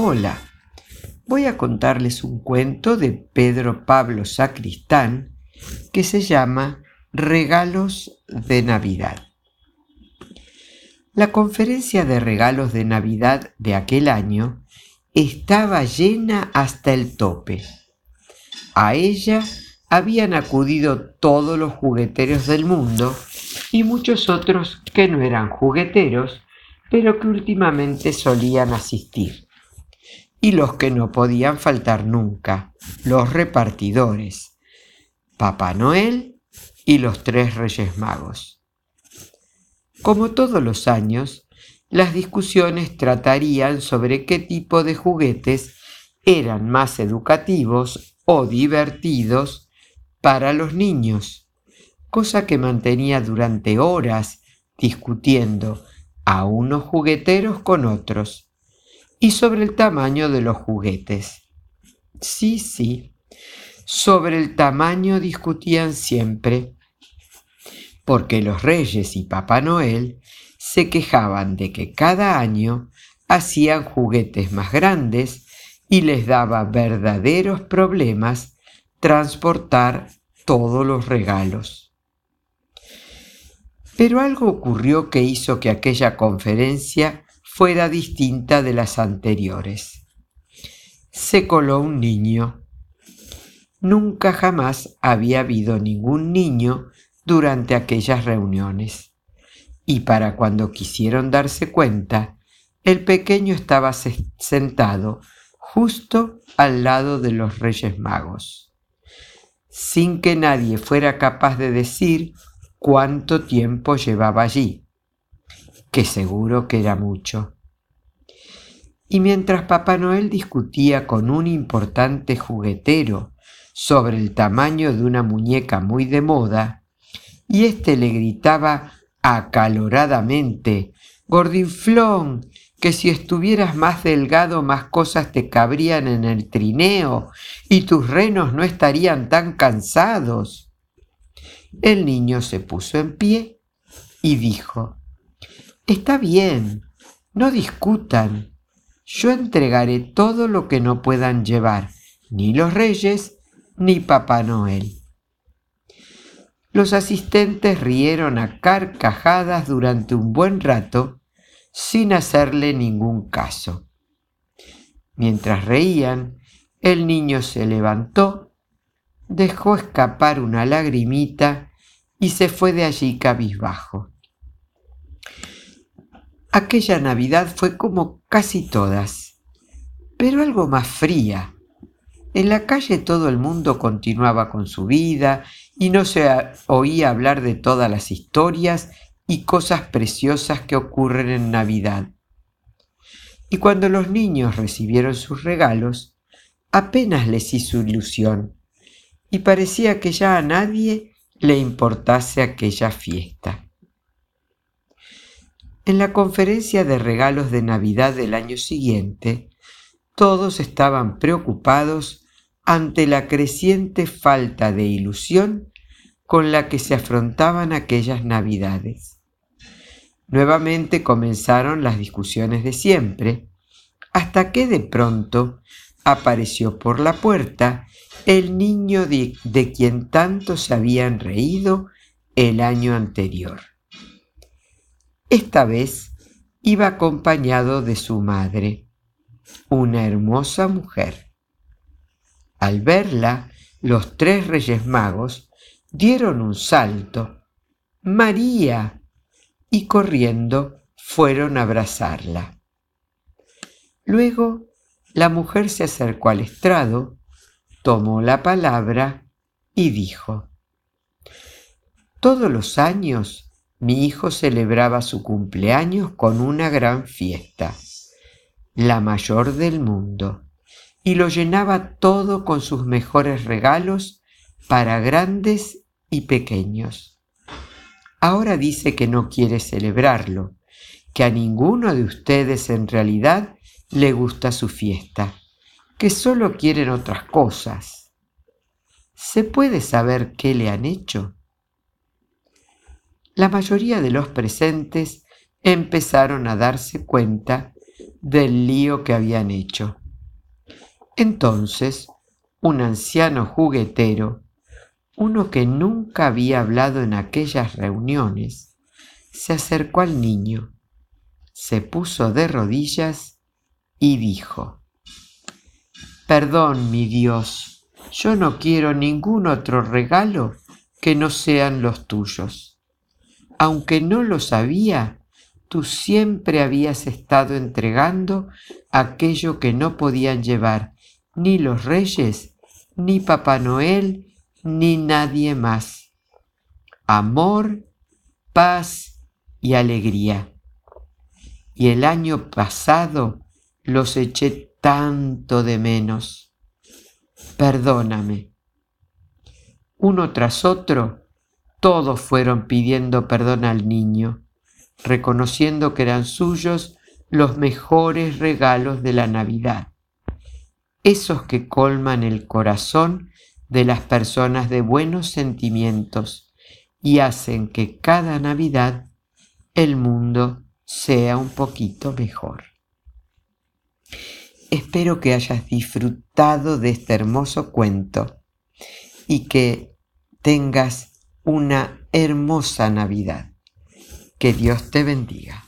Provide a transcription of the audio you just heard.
Hola, voy a contarles un cuento de Pedro Pablo Sacristán que se llama Regalos de Navidad. La conferencia de regalos de Navidad de aquel año estaba llena hasta el tope. A ella habían acudido todos los jugueteros del mundo y muchos otros que no eran jugueteros, pero que últimamente solían asistir. Y los que no podían faltar nunca, los repartidores, Papá Noel y los tres Reyes Magos. Como todos los años, las discusiones tratarían sobre qué tipo de juguetes eran más educativos o divertidos para los niños, cosa que mantenía durante horas discutiendo a unos jugueteros con otros, y sobre el tamaño de los juguetes. Sí, sí, sobre el tamaño discutían siempre, porque los reyes y Papá Noel se quejaban de que cada año hacían juguetes más grandes y les daba verdaderos problemas transportar todos los regalos. Pero algo ocurrió que hizo que aquella conferencia fuera distinta de las anteriores. Se coló un niño. Nunca jamás había habido ningún niño durante aquellas reuniones. Y para cuando quisieron darse cuenta, el pequeño estaba sentado justo al lado de los Reyes Magos, sin que nadie fuera capaz de decir cuánto tiempo llevaba allí, que seguro que era mucho. Y mientras Papá Noel discutía con un importante juguetero sobre el tamaño de una muñeca muy de moda, y éste le gritaba acaloradamente, Gordinflón, que si estuvieras más delgado más cosas te cabrían en el trineo y tus renos no estarían tan cansados. El niño se puso en pie y dijo, Está bien, no discutan, yo entregaré todo lo que no puedan llevar, ni los reyes ni Papá Noel. Los asistentes rieron a carcajadas durante un buen rato sin hacerle ningún caso. Mientras reían, el niño se levantó, dejó escapar una lagrimita y se fue de allí cabizbajo. Aquella Navidad fue como casi todas, pero algo más fría. En la calle todo el mundo continuaba con su vida y no se oía hablar de todas las historias y cosas preciosas que ocurren en Navidad. Y cuando los niños recibieron sus regalos, apenas les hizo ilusión, y parecía que ya a nadie le importase aquella fiesta. En la conferencia de regalos de Navidad del año siguiente, todos estaban preocupados ante la creciente falta de ilusión con la que se afrontaban aquellas Navidades. Nuevamente comenzaron las discusiones de siempre, hasta que de pronto apareció por la puerta el niño de, quien tanto se habían reído el año anterior. Esta vez iba acompañado de su madre, una hermosa mujer. Al verla, los tres reyes magos dieron un salto. María, y corriendo fueron a abrazarla. Luego la mujer se acercó al estrado, tomó la palabra y dijo, Todos los años mi hijo celebraba su cumpleaños con una gran fiesta, la mayor del mundo, y lo llenaba todo con sus mejores regalos para grandes y pequeños. Ahora dice que no quiere celebrarlo, que a ninguno de ustedes en realidad le gusta su fiesta, que solo quieren otras cosas. ¿Se puede saber qué le han hecho? La mayoría de los presentes empezaron a darse cuenta del lío que habían hecho. Entonces, un anciano juguetero, uno que nunca había hablado en aquellas reuniones, se acercó al niño, se puso de rodillas y dijo, Perdón, mi Dios, yo no quiero ningún otro regalo que no sean los tuyos. Aunque no lo sabía, tú siempre habías estado entregando aquello que no podían llevar ni los reyes, ni Papá Noel, ni nadie más. Amor, paz y alegría. Y el año pasado los eché tanto de menos. Perdóname. Uno tras otro, todos fueron pidiendo perdón al niño, reconociendo que eran suyos los mejores regalos de la Navidad, esos que colman el corazón de las personas de buenos sentimientos y hacen que cada Navidad el mundo sea un poquito mejor. Espero que hayas disfrutado de este hermoso cuento y que tengas una hermosa Navidad. Que Dios te bendiga.